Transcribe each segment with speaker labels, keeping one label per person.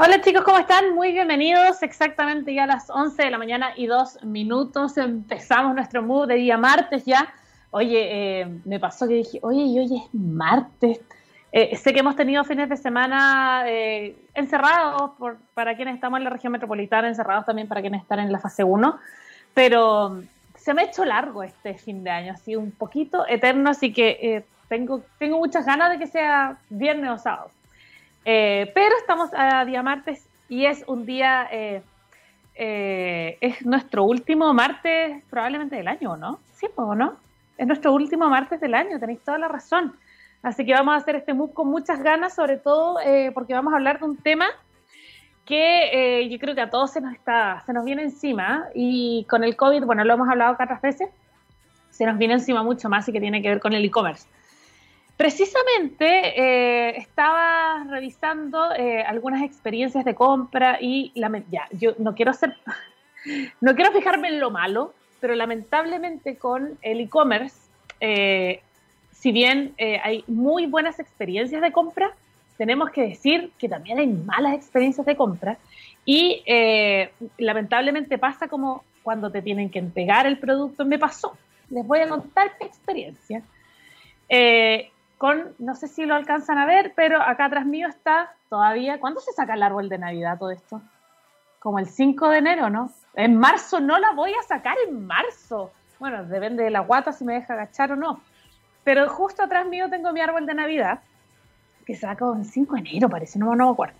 Speaker 1: Hola chicos, ¿cómo están? Muy bienvenidos. Exactamente ya a las 11 de la mañana y dos minutos empezamos nuestro mood de día martes ya. Oye, eh, me pasó que dije, oye, y hoy es martes. Eh, sé que hemos tenido fines de semana eh, encerrados por, para quienes estamos en la región metropolitana, encerrados también para quienes están en la fase 1, pero se me ha hecho largo este fin de año, así un poquito eterno, así que tengo, tengo muchas ganas de que sea viernes o sábado. Eh, pero estamos a día martes y es un día, eh, eh, es nuestro último martes probablemente del año, ¿no? Sí, ¿o no? Es nuestro último martes del año, tenéis toda la razón. Así que vamos a hacer este move con muchas ganas, sobre todo porque vamos a hablar de un tema que yo creo que a todos se nos está, se nos viene encima y con el COVID, bueno, lo hemos hablado otras veces, se nos viene encima mucho más y que tiene que ver con el e-commerce. Precisamente eh, estaba revisando eh, algunas experiencias de compra y ya, yo no quiero hacer, no quiero fijarme en lo malo, pero lamentablemente con el e-commerce, eh, si bien hay muy buenas experiencias de compra, tenemos que decir que también hay malas experiencias de compra y lamentablemente pasa como cuando te tienen que entregar el producto. Me pasó, les voy a contar mi experiencia con, no sé si lo alcanzan a ver, pero acá atrás mío está todavía, ¿cuándo se saca el árbol de Navidad todo esto? Como el 5 de enero, ¿no? En marzo no la voy a sacar en marzo. Bueno, depende de la guata si me deja agachar o no. Pero justo atrás mío tengo mi árbol de Navidad, que saco el 5 de enero, parece, no, no me acuerdo.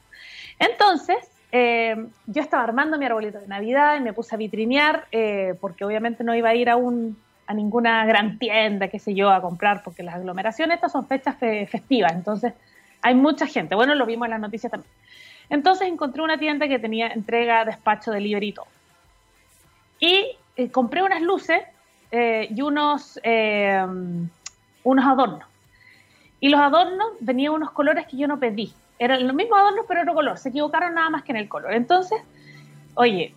Speaker 1: Entonces, eh, yo estaba armando mi arbolito de Navidad y me puse a vitrinear, eh, porque obviamente no iba a ir a un, a ninguna gran tienda, qué sé yo, a comprar, porque las aglomeraciones estas son fechas festivas, entonces hay mucha gente. Bueno, lo vimos en las noticias también. Entonces encontré una tienda que tenía entrega, despacho, delivery y todo. Y eh, compré unas luces eh, y unos, eh, unos adornos. Y los adornos venían unos colores que yo no pedí. Eran los mismos adornos, pero otro color. Se equivocaron nada más que en el color. Entonces, oye,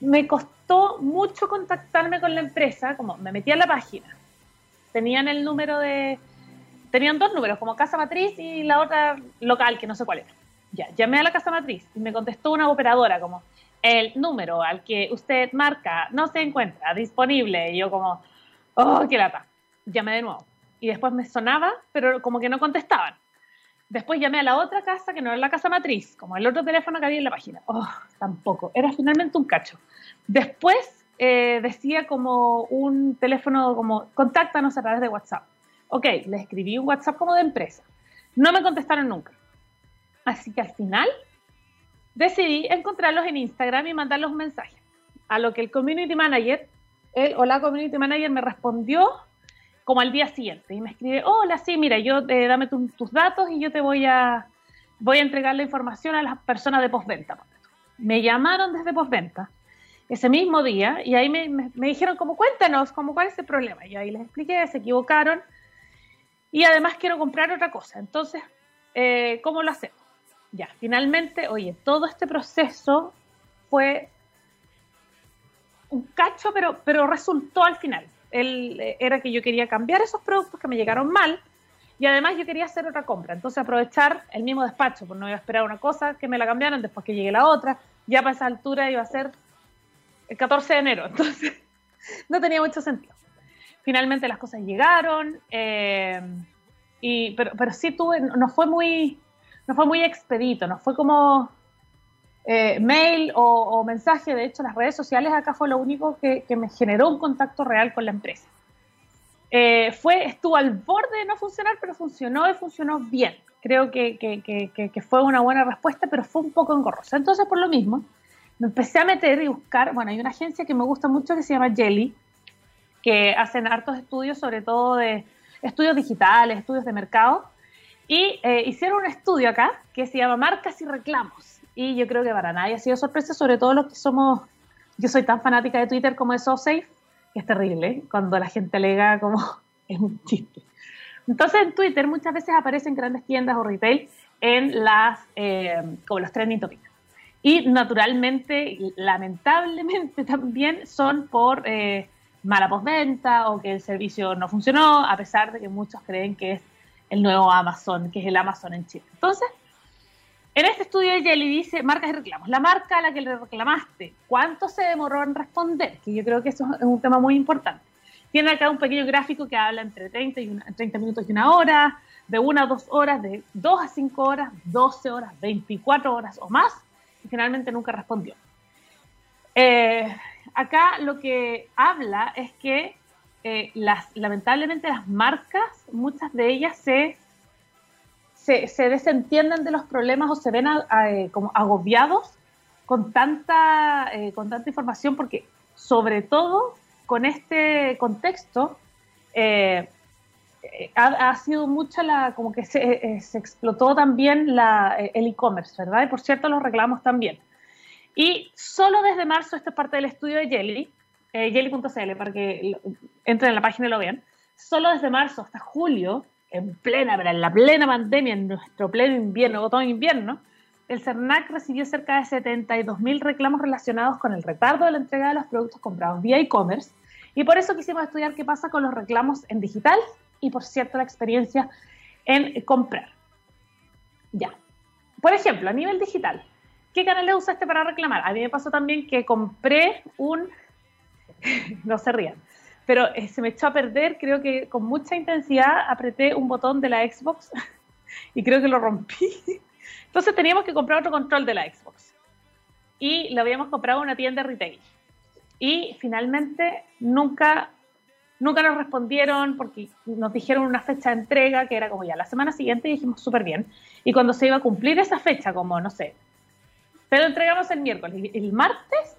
Speaker 1: me costó mucho contactarme con la empresa, como me metí a la página. Tenían el número de... Tenían dos números, como casa matriz y la otra local, que no sé cuál era. Ya, llamé a la casa matriz y me contestó una operadora como, el número al que usted marca no se encuentra disponible. Y yo como, oh, qué lata. Llamé de nuevo. Y después me sonaba, pero como que no contestaban. Después llamé a la otra casa, que no era la casa matriz, como el otro teléfono que había en la página. Oh, tampoco. Era finalmente un cacho. Después eh, decía como un teléfono, como contáctanos a través de WhatsApp. Ok, le escribí un WhatsApp como de empresa. No me contestaron nunca. Así que al final decidí encontrarlos en Instagram y mandarles un mensaje. A lo que el community manager, el o la community manager me respondió como al día siguiente y me escribe, hola, sí, mira, yo eh, dame tus datos y yo te voy a, voy a entregar la información a las personas de postventa. Me llamaron desde postventa ese mismo día y ahí me, dijeron como cuéntanos, como cuál es el problema. Y ahí les expliqué, se equivocaron y además quiero comprar otra cosa. Entonces, eh, ¿cómo lo hacemos? Ya, finalmente, oye, todo este proceso fue un cacho, pero, pero resultó al final él, eh, era que yo quería cambiar esos productos que me llegaron mal y además yo quería hacer otra compra. Entonces aprovechar el mismo despacho, pues no iba a esperar una cosa que me la cambiaran después que llegue la otra. Ya para esa altura iba a ser el 14 de enero, entonces no tenía mucho sentido. Finalmente las cosas llegaron, eh, y, pero, pero sí tuve, no fue muy, no fue muy expedito, no fue como eh, mail o, mensaje. De hecho, las redes sociales acá fue lo único que, me generó un contacto real con la empresa. Eh, fue, estuvo al borde de no funcionar, pero funcionó y funcionó bien. Creo que, que, fue una buena respuesta, pero fue un poco engorrosa. Entonces, por lo mismo, me empecé a meter y buscar. Bueno, hay una agencia que me gusta mucho que se llama Jelly, que hacen hartos estudios, sobre todo de estudios digitales, estudios de mercado. Y eh, hicieron un estudio acá que se llama Marcas y Reclamos y yo creo que para nadie ha sido sorpresa, sobre todo los que somos, yo soy tan fanática de Twitter como de SoSafe, que es terrible, cuando la gente alega como es un chiste. Entonces en Twitter muchas veces aparecen grandes tiendas o retail en las, eh, como los trending topics. Y naturalmente, lamentablemente también son por eh, mala postventa o que el servicio no funcionó, a pesar de que muchos creen que es el nuevo Amazon, que es el Amazon en Chile. Entonces, En este estudio de Jelly dice marcas y reclamos. La marca a la que le reclamaste, ¿cuánto se demoró en responder? Que yo creo que eso es un tema muy importante. Tiene acá un pequeño gráfico que habla entre 30, y 30 minutos y una hora, de una a dos horas, de dos a cinco horas, 12 horas, 24 horas o más, y finalmente nunca respondió. Eh, acá lo que habla es que eh, las, lamentablemente las marcas, muchas de ellas se, se, desentienden de los problemas o se ven eh, como agobiados con tanta, con tanta información porque sobre todo con este contexto ha, sido mucha la, como que se, se explotó también la, el e-commerce, ¿verdad? Y por cierto los reclamos también. Y solo desde marzo, esta es parte del estudio de Jelly, eh, jelly.cl, para que entren en la página y lo vean, solo desde marzo hasta julio, en plena, en la plena pandemia, en nuestro pleno invierno, otoño-invierno, el CERNAC recibió cerca de 72.000 reclamos relacionados con el retardo de la entrega de los productos comprados vía e-commerce y por eso quisimos estudiar qué pasa con los reclamos en digital y, por cierto, la experiencia en comprar. Ya. Por ejemplo, a nivel digital, ¿Qué canales usaste para reclamar? A mí me pasó también que compré un... no se rían, pero eh, se me echó a perder, creo que con mucha intensidad apreté un botón de la Xbox y creo que lo rompí. Entonces teníamos que comprar otro control de la Xbox. Y lo habíamos comprado en una tienda retail. Y finalmente nunca, nunca nos respondieron porque nos dijeron una fecha de entrega que era como ya la semana siguiente y dijimos súper bien. Y cuando se iba a cumplir esa fecha, como no sé, pero entregamos el miércoles. El martes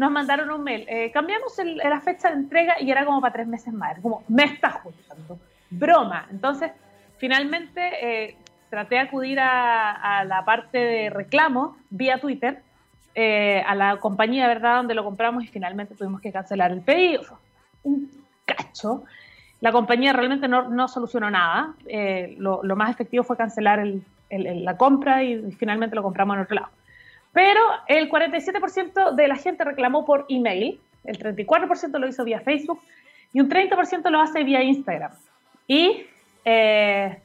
Speaker 1: nos mandaron un mail. Eh, cambiamos la fecha de entrega y era como para tres meses más. como, me está juntando. Broma. Entonces, finalmente eh, traté de acudir a, la parte de reclamo vía Twitter eh, a la compañía, ¿verdad?, donde lo compramos y finalmente tuvimos que cancelar el pedido. Un cacho. La compañía realmente no, solucionó nada. Lo, más efectivo fue cancelar la compra y finalmente lo compramos en otro lado. Pero el 47% de la gente reclamó por email, el 34% lo hizo vía Facebook y un 30% lo hace vía Instagram. Y eh,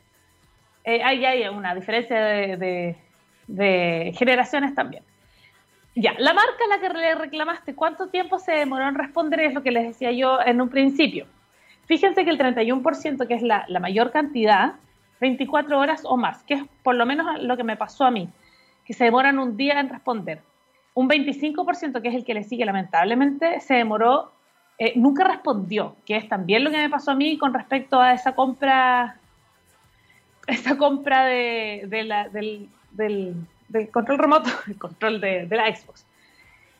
Speaker 1: eh, ahí hay una diferencia de, generaciones también. Ya, la marca a la que le reclamaste, ¿cuánto tiempo se demoró en responder? Es lo que les decía yo en un principio. Fíjense que el 31%, que es la, la mayor cantidad, 24 horas o más, que es por lo menos lo que me pasó a mí que se demoran un día en responder. Un 25%, que es el que le sigue lamentablemente, se demoró, eh, nunca respondió, que es también lo que me pasó a mí con respecto a esa compra, esa compra de, del, control remoto, el control de, de la Xbox.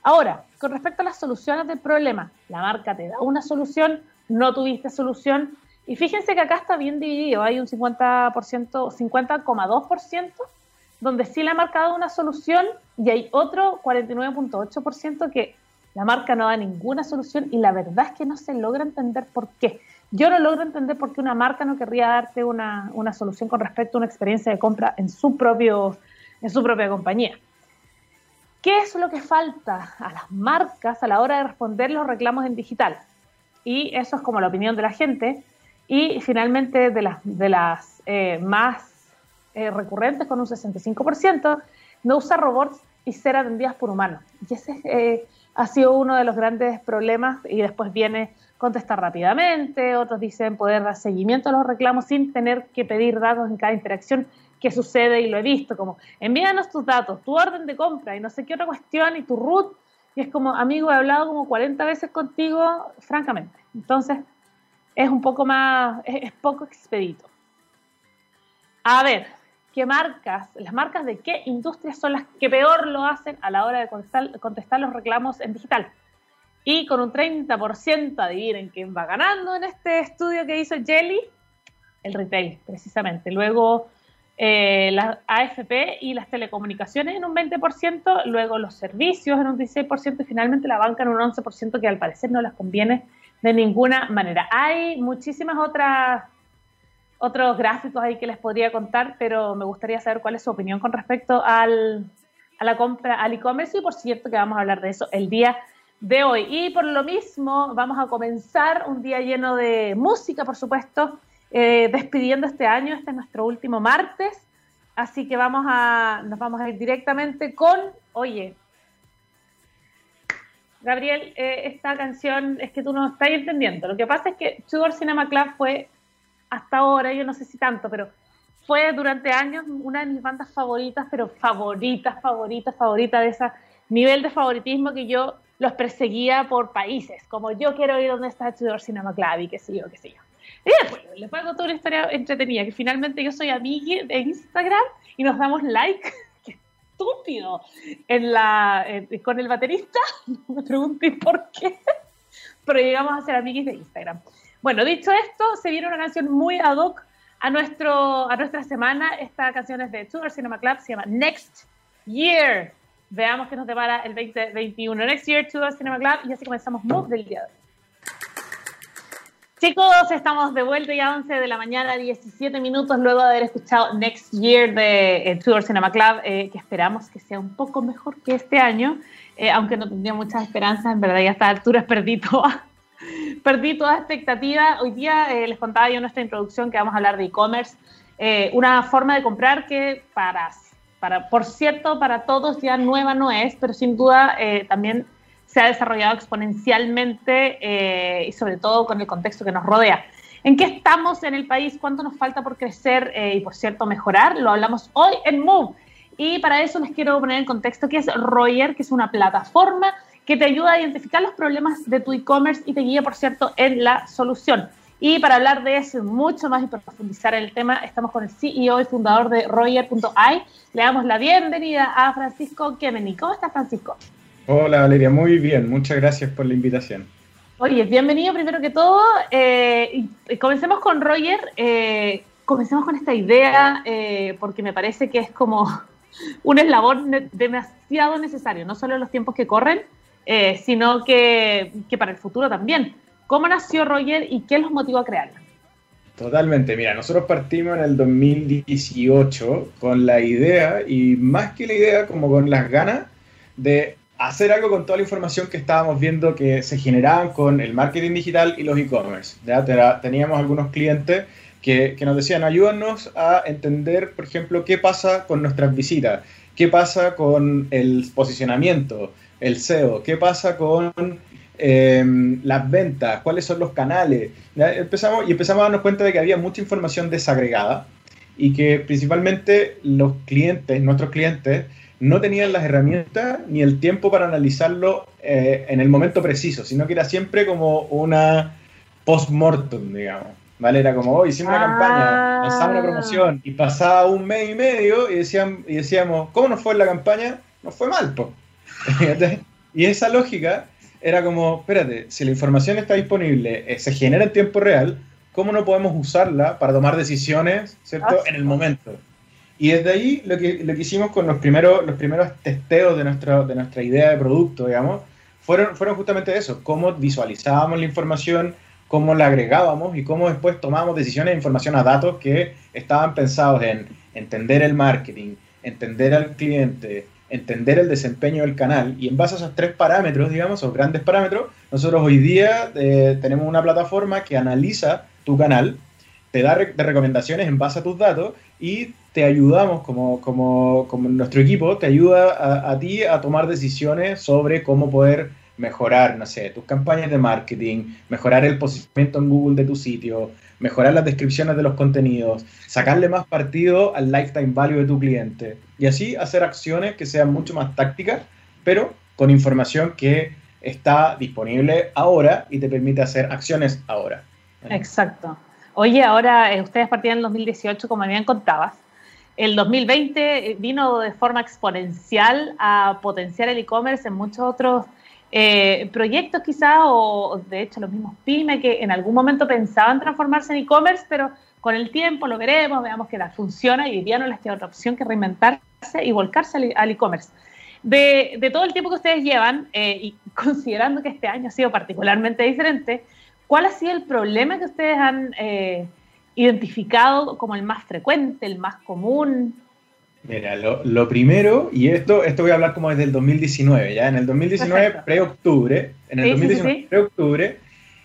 Speaker 1: Ahora, con respecto a las soluciones del problema, la marca te da una solución, no tuviste solución, y fíjense que acá está bien dividido, hay un 50%, 50,2% donde sí le ha marcado una solución y hay otro 49.8% que la marca no da ninguna solución y la verdad es que no se logra entender por qué. Yo no logro entender por qué una marca no querría darte una, una solución con respecto a una experiencia de compra en su, propio, en su propia compañía. ¿Qué es lo que falta a las marcas a la hora de responder los reclamos en digital? Y eso es como la opinión de la gente. Y finalmente de las, de las eh, más eh, recurrentes con un 65%, no usa robots y ser atendidas por humanos. Y ese eh, ha sido uno de los grandes problemas y después viene contestar rápidamente, otros dicen poder dar seguimiento a los reclamos sin tener que pedir datos en cada interacción que sucede y lo he visto, como envíanos tus datos, tu orden de compra y no sé qué otra cuestión y tu root. Y es como, amigo, he hablado como 40 veces contigo, francamente. Entonces, es un poco más, es poco expedito. A ver, qué marcas, las marcas de qué industrias son las que peor lo hacen a la hora de contestar, los reclamos en digital. Y con un 30%, adivinen quién va ganando en este estudio que hizo Jelly, el retail, precisamente. Luego eh, las AFP y las telecomunicaciones en un 20%, luego los servicios en un 16% y finalmente la banca en un 11% que al parecer no las conviene de ninguna manera. Hay muchísimas otras otros gráficos ahí que les podría contar, pero me gustaría saber cuál es su opinión con respecto al, a la compra, al e-commerce y por cierto que vamos a hablar de eso el día de hoy. Y por lo mismo vamos a comenzar un día lleno de música, por supuesto, eh, despidiendo este año, este es nuestro último martes Así que vamos a, nos vamos a ir directamente con, oye, Gabriel, eh, esta canción es que tú no estás entendiendo. Lo que pasa es que Tudor Cinema Club fue hasta ahora, yo no sé si tanto, pero fue durante años una de mis bandas favoritas, pero favoritas, favoritas, favoritas de ese nivel de favoritismo que yo los perseguía por países, como yo quiero ir donde está Tudor Cinema y qué sé yo, qué sé yo. Y después les voy a contar una historia entretenida, que finalmente yo soy amiga de Instagram y nos damos like, qué estúpido, en la, con el baterista, no me pregunten por qué, pero llegamos a ser amiguis de Instagram. Bueno, dicho esto, se viene una canción muy ad hoc a, nuestro, a nuestra semana. Esta canción es de Tudor Cinema Club, se llama Next Year. Veamos qué nos depara el 2021. Next Year, Tudor Cinema Club, y así comenzamos Move del día de hoy. Chicos, estamos de vuelta ya a 11 de la mañana, 17 minutos luego de haber escuchado Next Year de eh, Tudor Cinema Club, eh, que esperamos que sea un poco mejor que este año, eh, aunque no tendría muchas esperanzas, en verdad ya a esta altura perdí perdí toda expectativa. Hoy día les contaba yo en nuestra introducción que vamos a hablar de e-commerce, una forma de comprar que para, para, por cierto, para todos ya nueva no es, pero sin duda también se ha desarrollado exponencialmente eh, y sobre todo con el contexto que nos rodea. ¿En qué estamos en el país? ¿Cuánto nos falta por crecer eh, y, por cierto, mejorar? Lo hablamos hoy en Move. Y para eso les quiero poner en contexto que es Royer, que es una plataforma que te ayuda a identificar los problemas de tu e-commerce y te guía, por cierto, en la solución. Y para hablar de eso mucho más y profundizar en el tema, estamos con el CEO y fundador de Royer.ai. Le damos la bienvenida a Francisco Kemeny. ¿Cómo estás, Francisco?
Speaker 2: Hola Valeria, muy bien, muchas gracias por la invitación.
Speaker 1: Oye, bienvenido primero que todo. Eh, comencemos con Roger, eh, comencemos con esta idea, eh, porque me parece que es como un eslabón demasiado necesario, no solo en los tiempos que corren, sino que, que, para el futuro también. ¿Cómo nació Roger y qué los motivó a crearla?
Speaker 2: Totalmente, mira, nosotros partimos en el 2018 con la idea, y más que la idea, como con las ganas de hacer algo con toda la información que estábamos viendo que se generaban con el marketing digital y los e-commerce. Teníamos algunos clientes que, que, nos decían, ayúdanos a entender, por ejemplo, qué pasa con nuestras visitas, qué pasa con el posicionamiento, el SEO, qué pasa con em, las ventas, cuáles son los canales. Empezamos, y empezamos a darnos cuenta de que había mucha información desagregada y que principalmente los clientes, nuestros clientes, no tenían las herramientas ni el tiempo para analizarlo eh, en el momento preciso, sino que era siempre como una post-mortem, digamos. ¿Vale? Era como, hoy hicimos una campaña, lanzamos una promoción y pasaba un mes y medio y, decían, y decíamos, ¿cómo nos fue la campaña? Nos fue mal, po. Y esa lógica era como, espérate, si la información está disponible, eh, se genera en tiempo real, ¿cómo no podemos usarla para tomar decisiones, ¿cierto? En el momento. Y desde ahí lo que, lo que hicimos con los primeros, los primeros testeos de, nuestro, de nuestra idea de producto, digamos, fueron, fueron justamente eso, cómo visualizábamos la información, cómo la agregábamos y cómo después tomábamos decisiones de información a datos que estaban pensados en entender el marketing, entender al cliente, entender el desempeño del canal y en base a esos tres parámetros, digamos, esos grandes parámetros, nosotros hoy día eh, tenemos una plataforma que analiza tu canal, te da recomendaciones en base a tus datos y te ayudamos como, como, como nuestro equipo, te ayuda a, ti a tomar decisiones sobre cómo poder mejorar, no sé, tus campañas de marketing, mejorar el posicionamiento en Google de tu sitio, mejorar las descripciones de los contenidos, sacarle más partido al lifetime value de tu cliente y así hacer acciones que sean mucho más tácticas, pero con información que está disponible ahora y te permite hacer acciones ahora.
Speaker 1: Exacto. Oye, ahora eh, ustedes partían en 2018, como bien contabas, el 2020 eh, vino de forma exponencial a potenciar el e-commerce en muchos otros eh, proyectos quizás, o de hecho los mismos pymes que en algún momento pensaban transformarse en e-commerce, pero con el tiempo lo veremos, veamos que la funciona y hoy día no les queda otra opción que reinventarse y volcarse al e-commerce. De, todo el tiempo que ustedes llevan, eh, y considerando que este año ha sido particularmente diferente, ¿cuál ha sido el problema que ustedes han identificado como el más frecuente, el más común?
Speaker 2: Mira, lo, primero, y esto, esto voy a hablar como desde el 2019, ya en el 2019, pre-octubre, en el 2019, pre-octubre,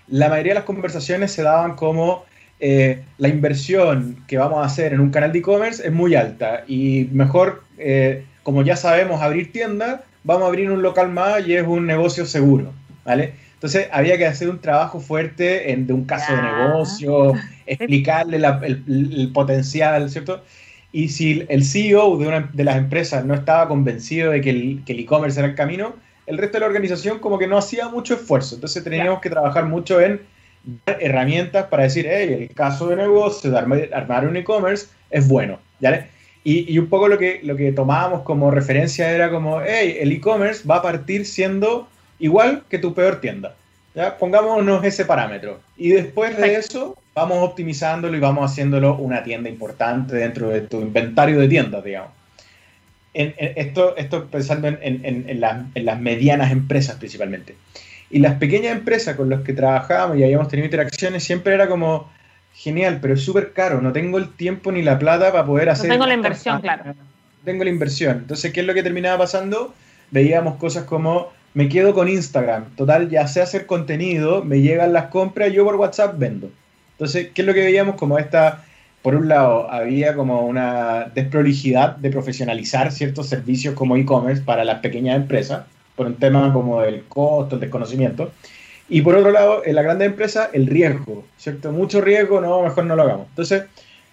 Speaker 2: la mayoría de las conversaciones se daban como eh, la inversión que vamos a hacer en un canal de e-commerce es muy alta y mejor, eh, como ya sabemos abrir tiendas, vamos a abrir un local más y es un negocio seguro, ¿vale? Entonces había que hacer un trabajo fuerte en, de un caso de negocio, explicarle el, potencial, ¿cierto? Y si el CEO de una de las empresas no estaba convencido de que el e-commerce era el camino, el resto de la organización como que no hacía mucho esfuerzo. Entonces teníamos que trabajar mucho en herramientas para decir, hey, el caso de negocio de armar, un e-commerce es bueno, ¿ya? Y, y, un poco lo que, lo que tomábamos como referencia era como, hey, el e-commerce va a partir siendo igual que tu peor tienda. ¿ya? Pongámonos ese parámetro. Y después de eso, vamos optimizándolo y vamos haciéndolo una tienda importante dentro de tu inventario de tiendas, digamos. En, esto, esto pensando en, en, las medianas empresas principalmente. Y las pequeñas empresas con las que trabajábamos y habíamos tenido interacciones siempre era como, genial, pero es súper caro, no tengo el tiempo ni la plata para poder hacer...
Speaker 1: No tengo la inversión, claro.
Speaker 2: Tengo la inversión. Entonces, ¿qué es lo que terminaba pasando? Veíamos cosas como, me quedo con Instagram, total, ya sé hacer contenido, me llegan las compras, yo por WhatsApp vendo. Entonces, ¿qué es lo que veíamos? Como esta, por un lado, había como una desprolijidad de profesionalizar ciertos servicios como e-commerce para las pequeñas empresas por un tema como el costo, el desconocimiento. Y por otro lado, en la grande empresa, el riesgo, ¿cierto? Mucho riesgo, no, mejor no lo hagamos. Entonces,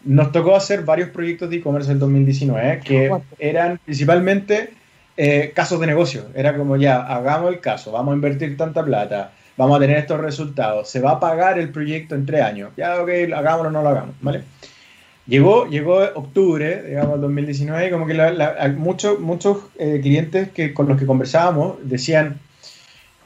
Speaker 2: nos tocó hacer varios proyectos de e-commerce en 2019 que eran principalmente eh, casos de negocio. Era como ya, hagamos el caso, vamos a invertir tanta plata, vamos a tener estos resultados, se va a pagar el proyecto en tres años. Ya, ok, hagámoslo o no lo hagamos, ¿vale? Llegó, llegó octubre, digamos, 2019, y como que muchos, muchos eh, clientes que, con los que conversábamos decían,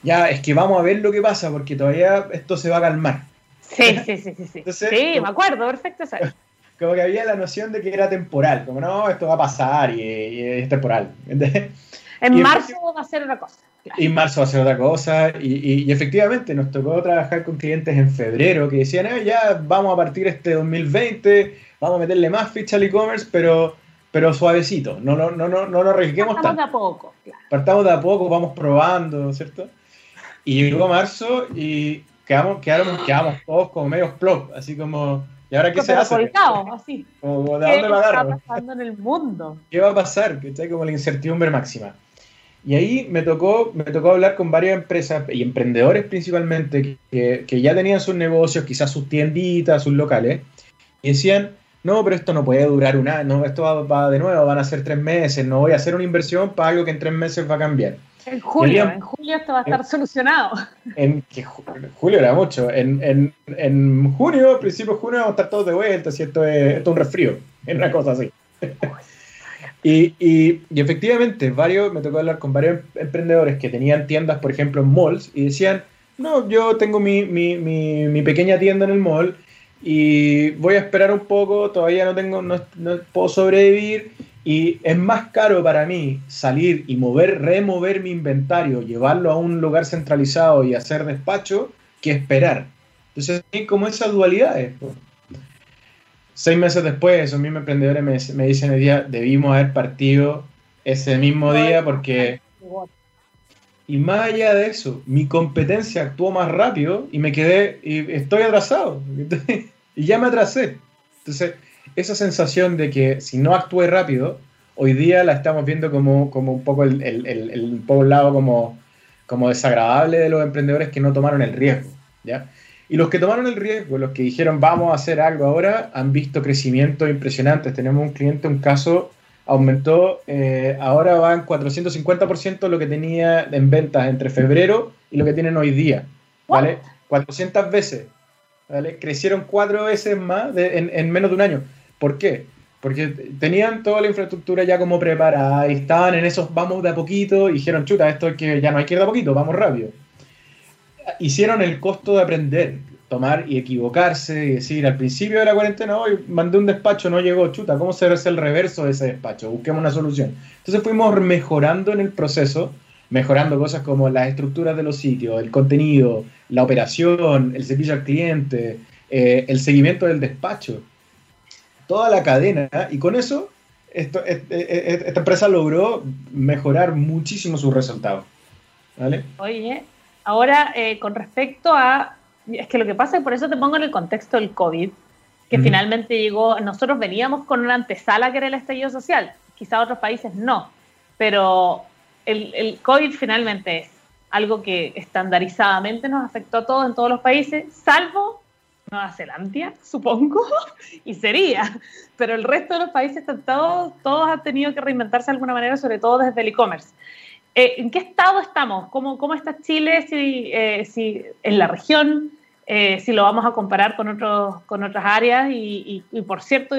Speaker 2: ya, es que vamos a ver lo que pasa, porque todavía esto se va a calmar.
Speaker 1: Sí, sí, sí, sí. sí, sí me acuerdo, perfecto.
Speaker 2: Como que había la noción de que era temporal, como no, esto va a pasar y, es temporal.
Speaker 1: En marzo va a ser otra cosa.
Speaker 2: Y marzo va a ser otra cosa. Y, y, efectivamente nos tocó trabajar con clientes en febrero que decían, eh, ya vamos a partir este 2020 vamos a meterle más ficha al e-commerce, pero, pero suavecito, no, no, no, no, no nos arriesguemos
Speaker 1: Partamos de a poco.
Speaker 2: Partamos de a poco, vamos probando, ¿cierto? Y llegó marzo y quedamos, quedamos, quedamos todos como medio plop, así como, ¿y ahora qué se hace?
Speaker 1: así.
Speaker 2: Como, ¿de dónde
Speaker 1: va ¿Qué está pasando en el mundo?
Speaker 2: ¿Qué va a pasar? Que está como la incertidumbre máxima. Y ahí me tocó, me tocó hablar con varias empresas y emprendedores principalmente que, que ya tenían sus negocios, quizás sus tienditas, sus locales, y decían, no, pero esto no puede durar un año, esto va, de nuevo, van a ser tres meses, no voy a hacer una inversión para algo que en tres meses va a cambiar.
Speaker 1: En julio, en julio esto va a estar solucionado.
Speaker 2: En que julio era mucho. En, en, en junio, principio de junio, vamos a estar todos de vuelta, si esto es, esto es un resfrío, es una cosa así. Y, efectivamente, varios, me tocó hablar con varios emprendedores que tenían tiendas, por ejemplo, en malls, y decían, no, yo tengo mi, mi, mi, pequeña tienda en el mall y voy a esperar un poco, todavía no tengo, no, puedo sobrevivir y es más caro para mí salir y mover, remover mi inventario, llevarlo a un lugar centralizado y hacer despacho que esperar. Entonces, hay como esas dualidades. Seis meses después, esos mismos emprendedores me, me dicen el día, debimos haber partido ese mismo día porque... Y más allá de eso, mi competencia actuó más rápido y me quedé, y estoy atrasado. y ya me atrasé. Entonces, esa sensación de que si no actúe rápido, hoy día la estamos viendo como, como un poco el, el, el, lado como, como desagradable de los emprendedores que no tomaron el riesgo. ¿ya? Y los que tomaron el riesgo, los que dijeron vamos a hacer algo ahora, han visto crecimientos impresionantes. Tenemos un cliente, un caso, aumentó, eh, ahora va en 450% lo que tenía en ventas entre febrero y lo que tienen hoy día. ¿Vale? 400 veces Crecieron cuatro veces más en, menos de un año. ¿Por qué? Porque tenían toda la infraestructura ya como preparada y estaban en esos vamos de a poquito y dijeron, chuta, esto es que ya no hay que ir de a poquito, vamos rápido. Hicieron el costo de aprender, tomar y equivocarse y decir, al principio de la cuarentena, hoy mandé un despacho, no llegó, chuta, ¿cómo se hace el reverso de ese despacho? Busquemos una solución. Entonces fuimos mejorando en el proceso mejorando cosas como las estructuras de los sitios, el contenido, la operación, el servicio al cliente, eh, el seguimiento del despacho, toda la cadena. Y con eso, esto, esta empresa logró mejorar muchísimo sus resultados. ¿Vale?
Speaker 1: Oye, ahora eh, con respecto a... Es que lo que pasa es por eso te pongo en el contexto del COVID. que finalmente llegó, nosotros veníamos con una antesala que era el estallido social, quizá otros países no, pero el, el COVID finalmente es algo que estandarizadamente nos afectó a todos en todos los países, salvo Nueva Zelanda, supongo, y sería. Pero el resto de los países, todos, todos han tenido que reinventarse de alguna manera, sobre todo desde el e-commerce. Eh, ¿En qué estado estamos? ¿Cómo, cómo está Chile si, eh, si en la región? Eh, si lo vamos a comparar con, otros, con otras áreas. Y, por cierto,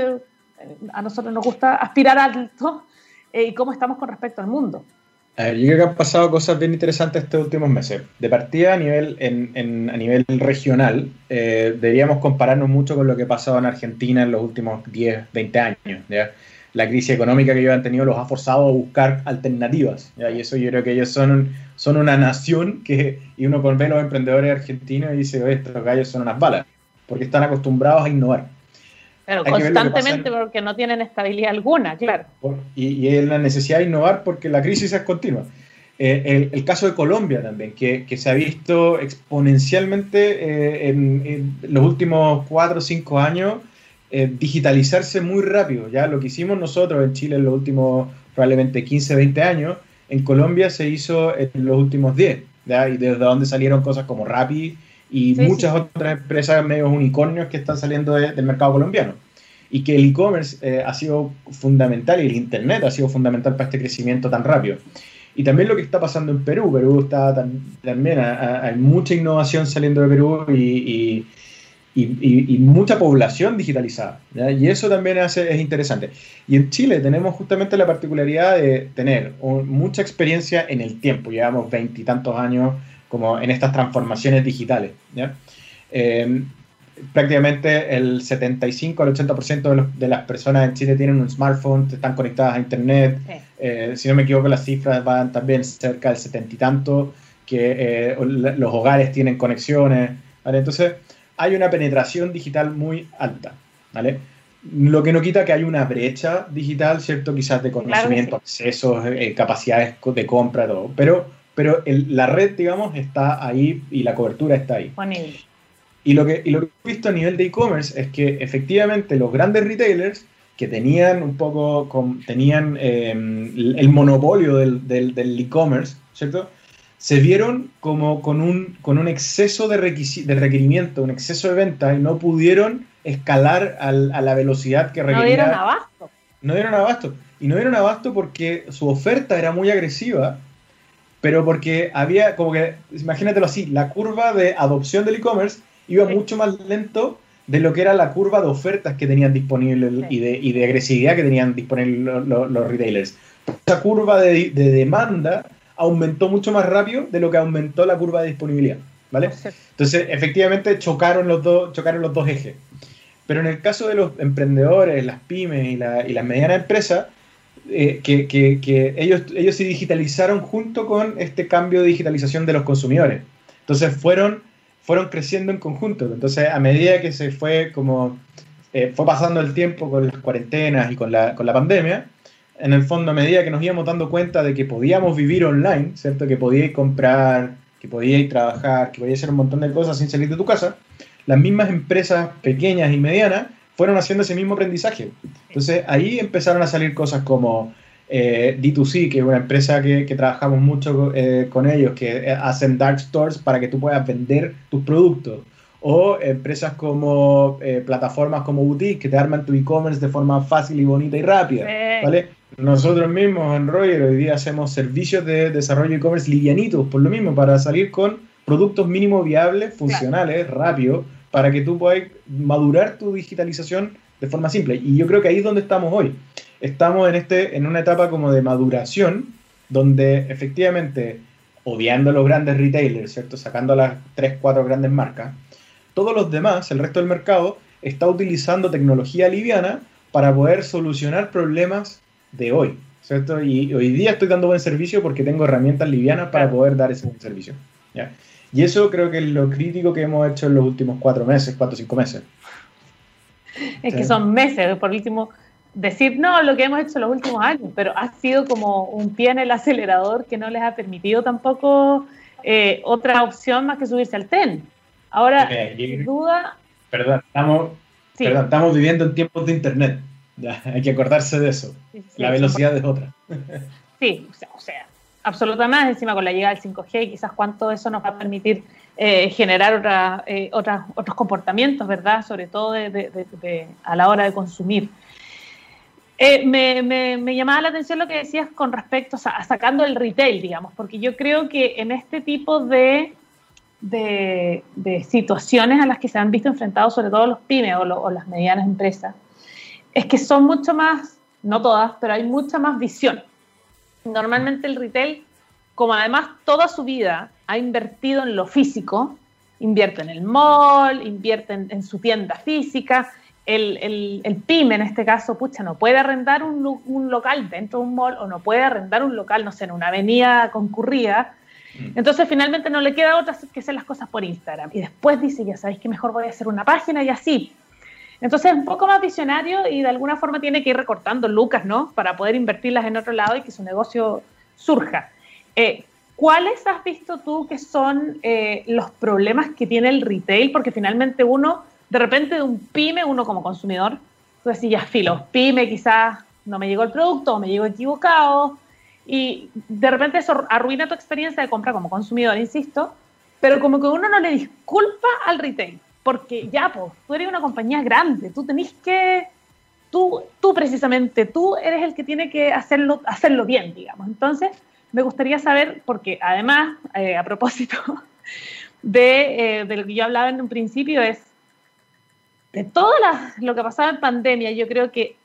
Speaker 1: a nosotros nos gusta aspirar alto. ¿Y cómo estamos con respecto al mundo?
Speaker 2: yo creo que han pasado cosas bien interesantes estos últimos meses. De partida a nivel, en, a nivel regional, deberíamos compararnos mucho con lo que ha pasado en Argentina en los últimos 10, 20 años. ¿ya? La crisis económica que ellos han tenido los ha forzado a buscar alternativas. Y eso yo creo que ellos son, son una nación que, y uno ve los emprendedores argentinos y dice, Oye, estos gallos son unas balas, porque están acostumbrados a innovar.
Speaker 1: Pero constantemente porque no tienen estabilidad alguna, claro.
Speaker 2: Y, y es la necesidad de innovar porque la crisis es continua. Eh, el, caso de Colombia también, que, que se ha visto exponencialmente eh, en, en, los últimos cuatro o cinco años eh, digitalizarse muy rápido. Ya lo que hicimos nosotros en Chile en los últimos probablemente 15, 20 años, en Colombia se hizo en los últimos 10, ¿ya? y desde donde salieron cosas como Rappi y muchas otras empresas medios unicornios que están saliendo del mercado colombiano. Y que el e-commerce eh, ha sido fundamental y el Internet ha sido fundamental para este crecimiento tan rápido. Y también lo que está pasando en Perú. Perú está también, hay mucha innovación saliendo de Perú y, y, mucha población digitalizada. Y eso también hace, es interesante. Y en Chile tenemos justamente la particularidad de tener mucha experiencia en el tiempo. Llevamos veintitantos años como en estas transformaciones digitales. Eh, prácticamente el 75 al 80% de, de, las personas en Chile tienen un smartphone, están conectadas a Internet. Eh, si no me equivoco, las cifras van también cerca del setenta y tanto, que eh, los hogares tienen conexiones. Entonces, hay una penetración digital muy alta, ¿vale? Lo que no quita que hay una brecha digital, ¿cierto? Quizás de conocimiento, accesos, eh, capacidades de compra, todo. Pero, pero la red, digamos, está ahí y la cobertura está ahí. Y lo, que, y lo que he visto a nivel de e-commerce es que efectivamente los grandes retailers que tenían un poco, tenían eh, el monopolio del e-commerce, ¿cierto? Se vieron como con un, con un exceso de, de requerimiento, un exceso de venta y no pudieron escalar a la velocidad que requería.
Speaker 1: No dieron abasto.
Speaker 2: No dieron abasto. Y no dieron abasto porque su oferta era muy agresiva, pero porque había, como que, imagínatelo así, la curva de adopción del e-commerce iba mucho más lento de lo que era la curva de ofertas que tenían disponibles y, de, y, de, agresividad que tenían disponibles los, retailers. Esa curva de, de demanda aumentó mucho más rápido de lo que aumentó la curva de disponibilidad, ¿vale? Entonces, efectivamente, chocaron los dos, chocaron los dos ejes. Pero en el caso de los emprendedores, las pymes y, las medianas empresas, eh, que, ellos, ellos se digitalizaron junto con este cambio de digitalización de los consumidores. Entonces fueron, fueron creciendo en conjunto. Entonces, a medida que se fue como eh, fue pasando el tiempo con las cuarentenas y con la, con la pandemia, en el fondo, a medida que nos íbamos dando cuenta de que podíamos vivir online, ¿cierto? Que podíais comprar, que podíais trabajar, que podíais hacer un montón de cosas sin salir de tu casa, las mismas empresas pequeñas y medianas fueron haciendo ese mismo aprendizaje. Entonces ahí empezaron a salir cosas como eh, D2C, que es una empresa que, trabajamos mucho eh, con ellos, que hacen dark stores para que tú puedas vender tus productos. O empresas como eh, plataformas como Boutique, que te arman tu e-commerce de forma fácil y bonita y rápida. ¿vale? Nosotros mismos en Roger hoy día hacemos servicios de desarrollo e-commerce livianitos, por lo mismo, para salir con productos mínimo viables, funcionales, rápidos, para que tú puedas madurar tu digitalización de forma simple. Y yo creo que ahí es donde estamos hoy. Estamos en, este, en una etapa como de maduración, donde efectivamente, odiando a los grandes retailers, ¿cierto? Sacando las 3, 4 grandes marcas, todos los demás, el resto del mercado, está utilizando tecnología liviana para poder solucionar problemas de hoy, ¿cierto? Y hoy día estoy dando buen servicio porque tengo herramientas livianas para poder dar ese buen servicio. ¿ya? Y eso creo que es lo crítico que hemos hecho en los últimos cuatro meses, cuatro o cinco meses.
Speaker 1: Es que son meses, por último, decir, no, lo que hemos hecho en los últimos años, pero ha sido como un pie en el acelerador que no les ha permitido tampoco eh, otra opción más que subirse al tren. Ahora, sin duda...
Speaker 2: Perdón, estamos, Perdón, estamos viviendo en tiempos de Internet. Ya, hay que acordarse de eso. la velocidad es otra.
Speaker 1: Sí, o sea, absolutamente encima con la llegada del 5G, quizás cuánto eso nos va a permitir eh, generar otra, eh, otros comportamientos, ¿verdad? Sobre todo a la hora de consumir. Eh, me, llamaba la atención lo que decías con respecto a, sacando el retail, digamos, porque yo creo que en este tipo de, de, situaciones a las que se han visto enfrentados sobre todo los pymes o, las medianas empresas, es que son mucho más, no todas, pero hay mucha más visión. Normalmente el retail, como además toda su vida ha invertido en lo físico, invierte en el mall, invierte en su tienda física, el, el, pyme en este caso, pucha, no puede arrendar un, un, local dentro de un mall o no puede arrendar un local, no sé, en una avenida concurrida. Mm. Entonces finalmente no le queda otra que hacer las cosas por Instagram. Y después dice, ya sabéis que mejor voy a hacer una página y así. Entonces es un poco más visionario y de alguna forma tiene que ir recortando lucas, ¿no? Para poder invertirlas en otro lado y que su negocio surja. Eh, ¿Cuáles has visto tú que son eh, los problemas que tiene el retail? Porque finalmente uno de repente de un pyme, uno como consumidor, tú decís, ya filo, pyme quizás no me llegó el producto o me llegó equivocado, y de repente eso arruina tu experiencia de compra como consumidor, insisto, pero como que uno no le disculpa al retail, porque ya, pues, tú eres una compañía grande, tú tenés que, tú, tú precisamente, tú eres el que tiene que hacerlo, hacerlo bien, digamos. Entonces, me gustaría saber, porque además, eh, a propósito de, eh, de lo que yo hablaba en un principio, es de todo lo que pasaba en pandemia, yo creo que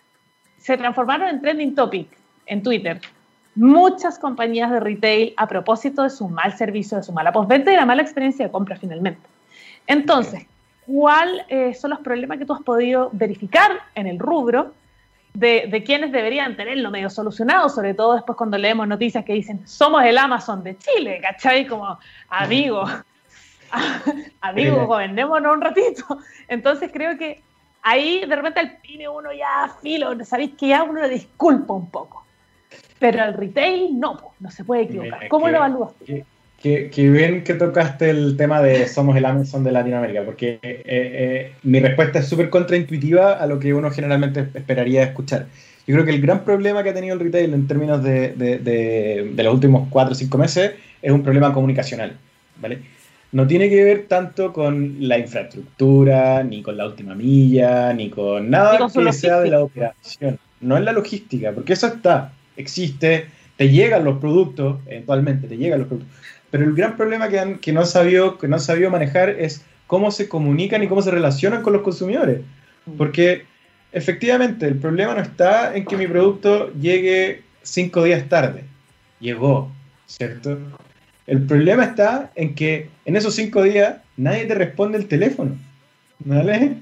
Speaker 1: se transformaron en trending topic en Twitter. Muchas compañías de retail a propósito de su mal servicio, de su mala postventa y la mala experiencia de compra finalmente. Entonces, ¿cuáles eh, son los problemas que tú has podido verificar en el rubro de, de, quienes deberían tenerlo medio solucionado, sobre todo después cuando leemos noticias que dicen somos el Amazon de Chile, ¿cachai? Como amigo, amigo, vendémonos un ratito. Entonces creo que ahí de repente al pyme uno ya filo, sabéis que ya uno le disculpa un poco. Pero al retail no, no se puede equivocar. ¿Cómo lo evalúas tú?
Speaker 2: Que, que, bien que tocaste el tema de somos el Amazon de Latinoamérica, porque eh, eh, mi respuesta es súper contraintuitiva a lo que uno generalmente esperaría escuchar. Yo creo que el gran problema que ha tenido el retail en términos de, de, de, de los últimos cuatro o cinco meses es un problema comunicacional, ¿vale? no tiene que ver tanto con la infraestructura, ni con la última milla, ni con nada que sea de la operación. No es la logística, porque eso está, existe, te llegan los productos, eventualmente te llegan los productos. Pero el gran problema que, han, que, no, sabido, que no sabido manejar es cómo se comunican y cómo se relacionan con los consumidores. Mm. Porque efectivamente el problema no está en que mi producto llegue cinco días tarde. Llegó, ¿cierto? El problema está en que en esos cinco días nadie te responde el teléfono. ¿Vale?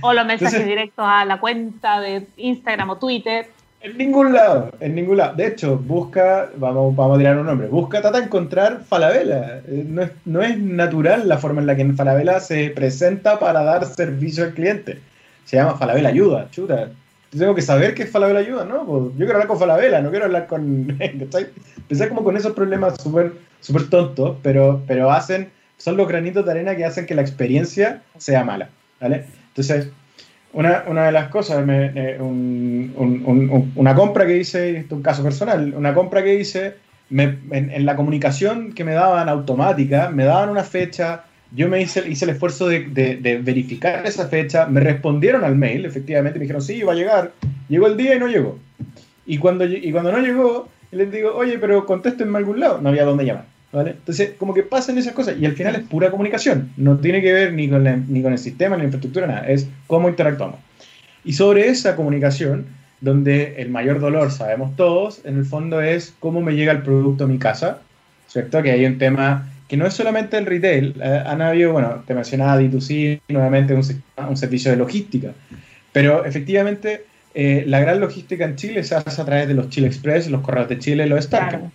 Speaker 1: O los mensajes directos a la cuenta de Instagram o Twitter.
Speaker 2: En ningún lado, en ningún lado. De hecho, busca, vamos, vamos a tirar un nombre, busca, trata de encontrar Falabella. Eh, no es, no es natural la forma en la que Falabella se presenta para dar servicio al cliente. Se llama Falabella Ayuda, chuta tengo que saber qué es Falabella ayuda, ¿no? Pues yo quiero hablar con Falabella, no quiero hablar con... Empezar como con esos problemas súper super tontos, pero, pero hacen, son los granitos de arena que hacen que la experiencia sea mala, ¿vale? Entonces, una, una de las cosas, eh, una compra que hice, esto es un caso personal, una compra que hice, en, la comunicación que me daban automática, me daban una fecha, yo me hice, hice el esfuerzo de, de, verificar esa fecha, me respondieron al mail, efectivamente, me dijeron, sí, va a llegar. Llegó el día y no llegó. Y cuando, y cuando no llegó, les digo, oye, pero contéstenme a algún lado. No había dónde llamar. ¿Vale? Entonces, como que pasan esas cosas. Y al final es pura comunicación. No tiene que ver ni con, ni con el sistema, ni la infraestructura, nada. Es cómo interactuamos. Y sobre esa comunicación, donde el mayor dolor, sabemos todos, en el fondo es cómo me llega el producto a mi casa, ¿cierto? Que hay un tema que no es solamente el retail, eh, han habido, bueno, te mencionaba D2C, nuevamente un, un servicio de logística, pero efectivamente eh, la gran logística en Chile se hace a través de los Chile Express, los correos de Chile, los Stark,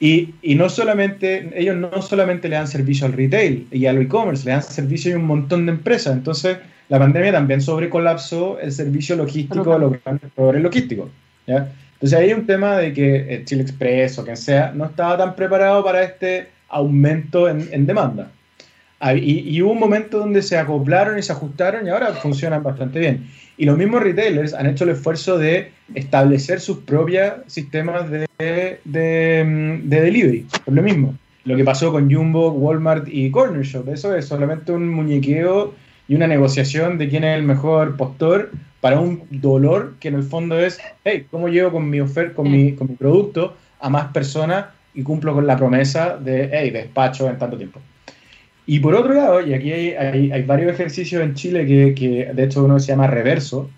Speaker 2: Y, y, no solamente, ellos no solamente le dan servicio al retail y al e-commerce, le dan servicio a un montón de empresas. Entonces, la pandemia también sobrecolapsó el servicio logístico de los proveedores logísticos. ¿ya? Entonces hay un tema de que eh, Chile Express o quien sea no estaba tan preparado para este aumento en, demanda. Ah, y, hubo un momento donde se acoplaron y se ajustaron y ahora funcionan bastante bien. Y los mismos retailers han hecho el esfuerzo de establecer sus propios sistemas de, de, mm, de delivery. Por lo mismo, lo que pasó con Jumbo, Walmart y Corner Shop. Eso es solamente un muñequeo y una negociación de quién es el mejor postor para un dolor que en el fondo es, hey, ¿cómo llego con mi oferta, con, mi, con mi producto a más personas y cumplo con la promesa de, hey, despacho en tanto tiempo? Y por otro lado, y aquí hay, hay, varios ejercicios en Chile que, que, de hecho uno se llama reverso,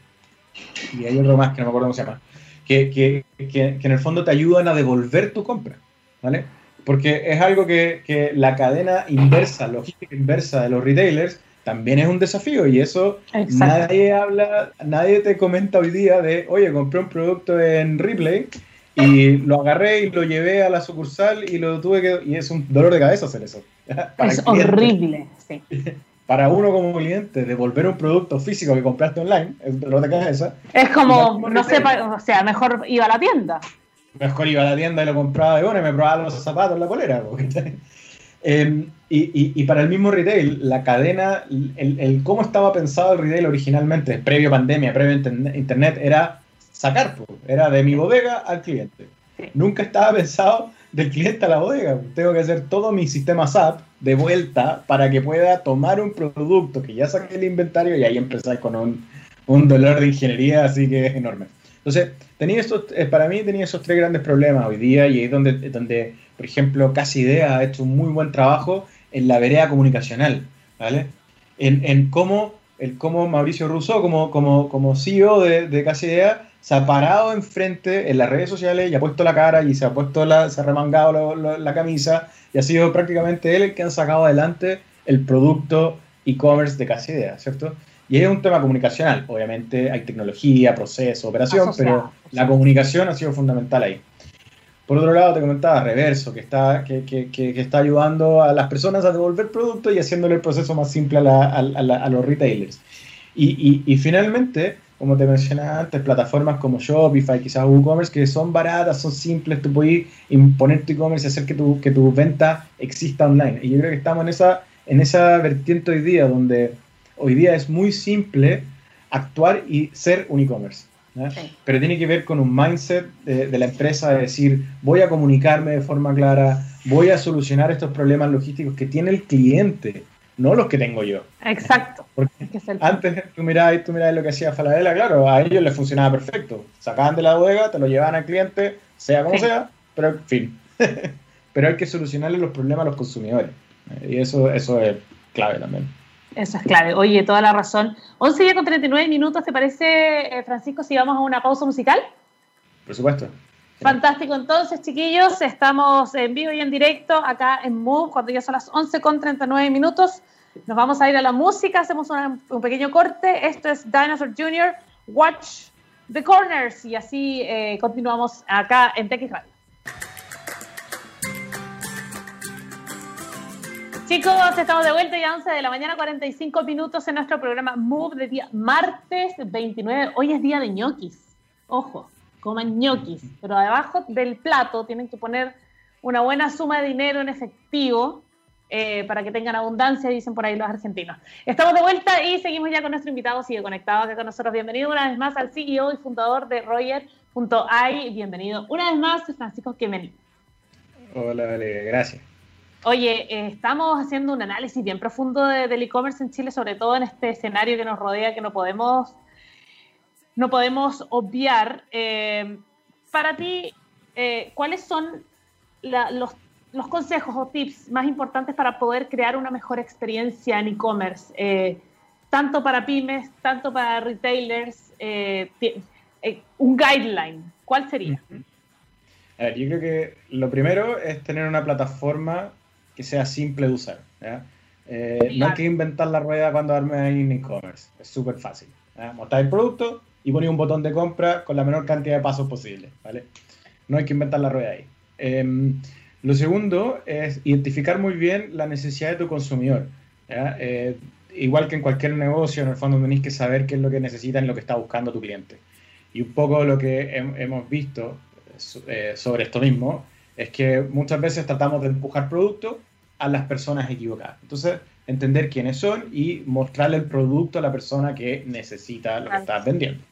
Speaker 2: y hay otro más que no me acuerdo cómo se llama, que, que, que, en el fondo te ayudan a devolver tu compra, ¿vale? Porque es algo que, que la cadena inversa, logística inversa de los retailers, también es un desafío y eso nadie habla, nadie te comenta hoy día de, oye, compré un producto en Ripley y lo agarré y lo llevé a la sucursal y lo tuve que... Y es un dolor de cabeza hacer eso.
Speaker 1: es horrible, sí.
Speaker 2: Para uno como cliente, devolver un producto físico que compraste online es un dolor de cabeza.
Speaker 1: Es como, no sé, o sea, mejor iba a la tienda.
Speaker 2: Mejor iba a la tienda y lo compraba de bueno y me probaba los zapatos en la polera. Eh, y, y, para el mismo retail, la cadena, el, el, cómo estaba pensado el retail originalmente, previo pandemia, previo internet, era sacar, era de mi bodega al cliente. Nunca estaba pensado del cliente a la bodega. Tengo que hacer todo mi sistema SAP de vuelta para que pueda tomar un producto que ya saqué el inventario y ahí empezar con un, un dolor de ingeniería así que es enorme. Entonces, tenía estos, eh, para mí tenía esos tres grandes problemas hoy día y ahí es donde, donde, por ejemplo, Casi Idea ha hecho un muy buen trabajo en la vereda comunicacional, ¿vale? En, en cómo, el, cómo Mauricio Russo, como, como, como CEO de, de Casi Idea, se ha parado enfrente en las redes sociales y ha puesto la cara y se ha puesto la, se ha remangado la camisa y ha sido prácticamente él el que ha sacado adelante el producto e-commerce de Casi Idea, ¿cierto? Y es un tema comunicacional, obviamente hay tecnología, proceso, operación, pero la comunicación ha sido fundamental ahí. Por otro lado, te comentaba Reverso, que está, que, que, que, está ayudando a las personas a devolver productos y haciéndole el proceso más simple a, a, los retailers. Y, y, y finalmente, como te mencionaba antes, plataformas como Shopify, quizás WooCommerce, que son baratas, son simples, tú puedes imponer tu e-commerce y hacer que tu, que tu venta exista online. Y yo creo que estamos en esa, en esa vertiente hoy día, donde hoy día es muy simple actuar y ser un e-commerce. Pero tiene que ver con un mindset de, de, la empresa de decir, voy a comunicarme de forma clara, voy a solucionar estos problemas logísticos que tiene el cliente no los que tengo yo.
Speaker 1: Exacto.
Speaker 2: Porque antes tú mirabas, tú mirabas lo que hacía Falabella, claro, a ellos les funcionaba perfecto. Sacaban de la bodega, te lo llevaban al cliente, sea como sea, pero en fin. pero hay que solucionarle los problemas a los consumidores. Y eso, eso es clave también.
Speaker 1: Eso es clave. Oye, toda la razón. 11 días con 39 minutos, ¿te parece, eh, Francisco, si vamos a una pausa musical?
Speaker 2: Por supuesto.
Speaker 1: Fantástico, entonces chiquillos, estamos en vivo y en directo acá en Move cuando ya son las 11 con 39 minutos. Nos vamos a ir a la música, hacemos un pequeño corte. Esto es Dinosaur Jr., Watch the Corners y así eh, continuamos acá en TX Radio. Chicos, estamos de vuelta ya 11 de la mañana, 45 minutos en nuestro programa Move de día martes 29. Hoy es día de ñoquis. Ojo coman ñoquis, pero debajo del plato tienen que poner una buena suma de dinero en efectivo eh, para que tengan abundancia, dicen por ahí los argentinos. Estamos de vuelta y seguimos ya con nuestro invitado, sigue conectado acá con nosotros. Bienvenido una vez más al CEO y fundador de Roger.ai. Bienvenido una vez más, Francisco Quemel.
Speaker 2: Hola, vale, gracias.
Speaker 1: Oye, eh, estamos haciendo un análisis bien profundo del e-commerce en Chile, sobre todo en este escenario que nos rodea, que no podemos no podemos obviar. Eh, para ti, eh, ¿cuáles son los, consejos o tips más importantes para poder crear una mejor experiencia en e-commerce? Eh, tanto para pymes, tanto para retailers, un guideline, ¿cuál sería?
Speaker 2: A ver, yo creo que lo primero es tener una plataforma que sea simple de usar. no hay que inventar la rueda cuando arme en e-commerce, es súper fácil. Montar el producto, y ponía un botón de compra con la menor cantidad de pasos posible, ¿vale? No hay que inventar la rueda ahí. Em, lo segundo es identificar muy bien la necesidad de tu consumidor. Eh, igual que en cualquier negocio, en el fondo tenéis que saber qué es lo que necesita y lo que está buscando tu cliente. Y un poco lo que hemos visto eh, sobre esto mismo es que muchas veces tratamos de empujar productos a las personas equivocadas. Entonces, entender quiénes son y mostrarle el producto a la persona que necesita lo que estás vendiendo.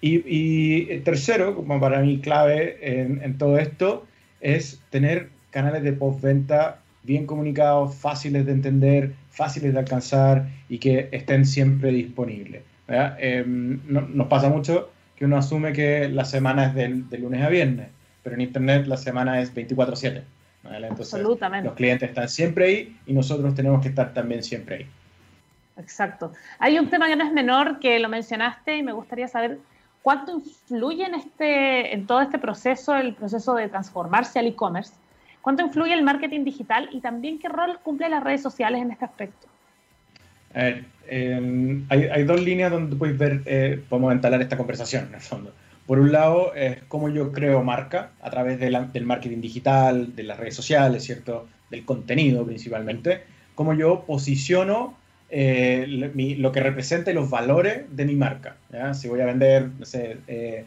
Speaker 2: Y, tercero, como para mí clave en, en todo esto, es tener canales de postventa bien comunicados, fáciles de entender, fáciles de alcanzar y que estén siempre disponibles. Em, nos pasa mucho que uno asume que la semana es de lunes a viernes, pero en Internet la semana es 24/7. Entonces, Absolutamente. los clientes están siempre ahí y nosotros tenemos que estar también siempre ahí.
Speaker 1: Exacto. Hay un tema que no es menor que lo mencionaste y me gustaría saber cuánto influye en, este, en todo este proceso, el proceso de transformarse al e-commerce, cuánto influye el marketing digital y también qué rol cumple las redes sociales en este aspecto.
Speaker 2: hay, hay, dos líneas donde puedes ver, eh, podemos entalar esta conversación en el fondo. Por un lado, es cómo yo creo marca a través del marketing digital, de las redes sociales, ¿cierto? Del contenido principalmente. Cómo yo posiciono eh, lo que representa y los valores de mi marca. Si voy a vender, no sé, eh,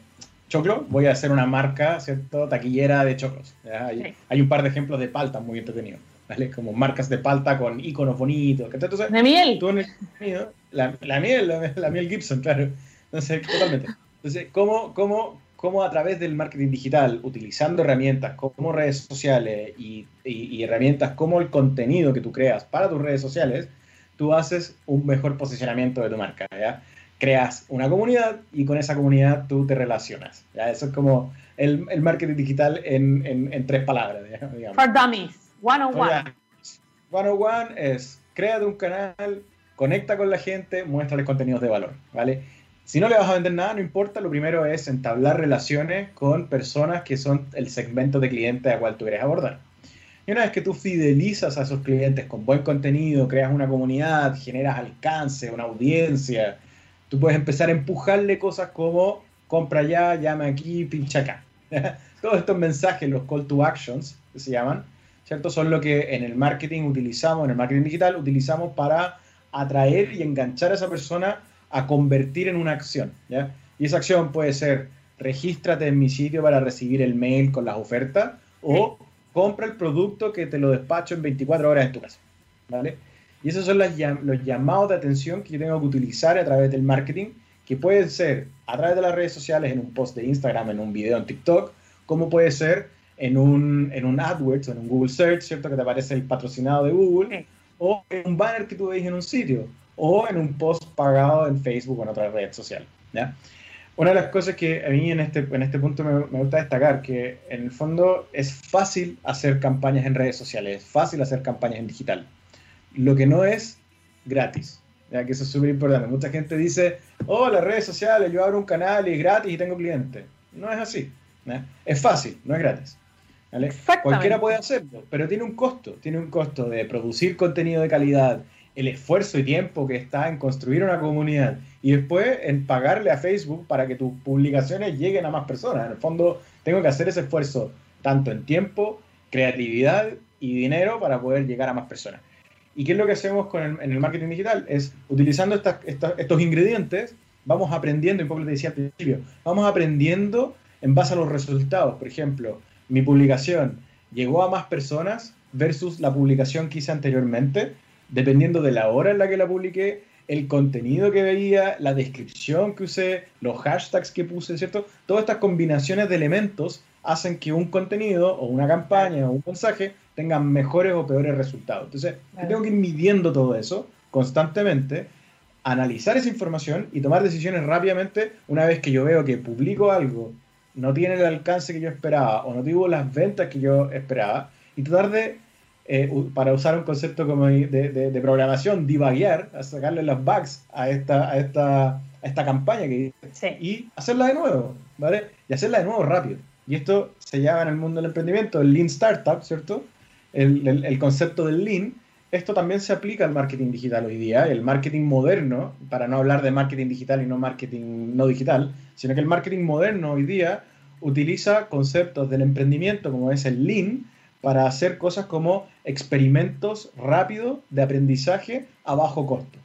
Speaker 2: choclo, voy a hacer una marca, ¿cierto? Taquillera de choclos. Hay, un par de ejemplos de palta muy entretenidos. ¿vale? Como marcas de palta con iconos bonitos.
Speaker 1: Entonces, ¿De miel?
Speaker 2: la, la, miel, la, la miel Gibson, claro. Entonces, totalmente. Entonces, ¿cómo, cómo, cómo a través del marketing digital, utilizando herramientas como redes sociales y, herramientas como el contenido que tú creas para tus redes sociales, tú haces un mejor posicionamiento de tu marca, ¿ya? Creas una comunidad y con esa comunidad tú te relacionas, ¿ya? Eso es como el, el marketing digital en, en, tres palabras,
Speaker 1: digamos. For Dummies, 101.
Speaker 2: 101 es, créate un canal, conecta con la gente, muéstrales contenidos de valor, ¿vale? Si no le vas a vender nada, no importa, lo primero es entablar relaciones con personas que son el segmento de clientes a cual tú quieres abordar. Y una vez que tú fidelizas a esos clientes con buen contenido, creas una comunidad, generas alcance, una audiencia, tú puedes empezar a empujarle cosas como compra ya, llama aquí, pincha acá. Todos estos mensajes, los call to actions, que se llaman, ¿cierto? Son lo que en el marketing utilizamos, en el marketing digital utilizamos para atraer y enganchar a esa persona a convertir en una acción. ¿ya? Y esa acción puede ser regístrate en mi sitio para recibir el mail con las ofertas o compra el producto que te lo despacho en 24 horas en tu casa. ¿vale? Y esos son los llamados de atención que yo tengo que utilizar a través del marketing, que pueden ser a través de las redes sociales, en un post de Instagram, en un video en TikTok, como puede ser en un, en un AdWords o en un Google Search, ¿cierto? Que te aparece el patrocinado de Google, o en un banner que tú veis en un sitio, o en un post pagado en Facebook o en otra red social. ¿ya? Una de las cosas que a mí en este, en este punto me, me, gusta destacar, que en el fondo es fácil hacer campañas en redes sociales, es fácil hacer campañas en digital. Lo que no es gratis, ya que eso es súper importante. Mucha gente dice, oh, las redes sociales, yo abro un canal y es gratis y tengo clientes. No es así. Es fácil, no es gratis. Cualquiera puede hacerlo, pero tiene un costo. Tiene un costo de producir contenido de calidad, el esfuerzo y tiempo que está en construir una comunidad y después en pagarle a Facebook para que tus publicaciones lleguen a más personas. En el fondo, tengo que hacer ese esfuerzo tanto en tiempo, creatividad y dinero para poder llegar a más personas. ¿Y qué es lo que hacemos con el, marketing digital? Es utilizando estas, estos ingredientes, vamos aprendiendo, un poco lo decía al principio, vamos aprendiendo en base a los resultados. Por ejemplo, mi publicación llegó a más personas versus la publicación que hice anteriormente dependiendo de la hora en la que la publiqué, el contenido que veía, la descripción que usé, los hashtags que puse, ¿cierto? Todas estas combinaciones de elementos hacen que un contenido o una campaña o un mensaje tengan mejores o peores resultados. Entonces, tengo que ir midiendo todo eso constantemente, analizar esa información y tomar decisiones rápidamente una vez que yo veo que publico algo, no tiene el alcance que yo esperaba o no tuvo las ventas que yo esperaba y tratar de eh, para usar un concepto como de, de, programación, divaguear, a sacarle los bugs a esta, a esta, a esta campaña que y hacerla de nuevo, ¿vale? Y hacerla de nuevo rápido. Y esto se llama en el mundo del emprendimiento el Lean Startup, ¿cierto? El, el, el concepto del Lean. Esto también se aplica al marketing digital hoy día, el marketing moderno, para no hablar de marketing digital y no marketing no digital, sino que el marketing moderno hoy día utiliza conceptos del emprendimiento como es el Lean, para hacer cosas como experimentos rápidos de aprendizaje a bajo costo.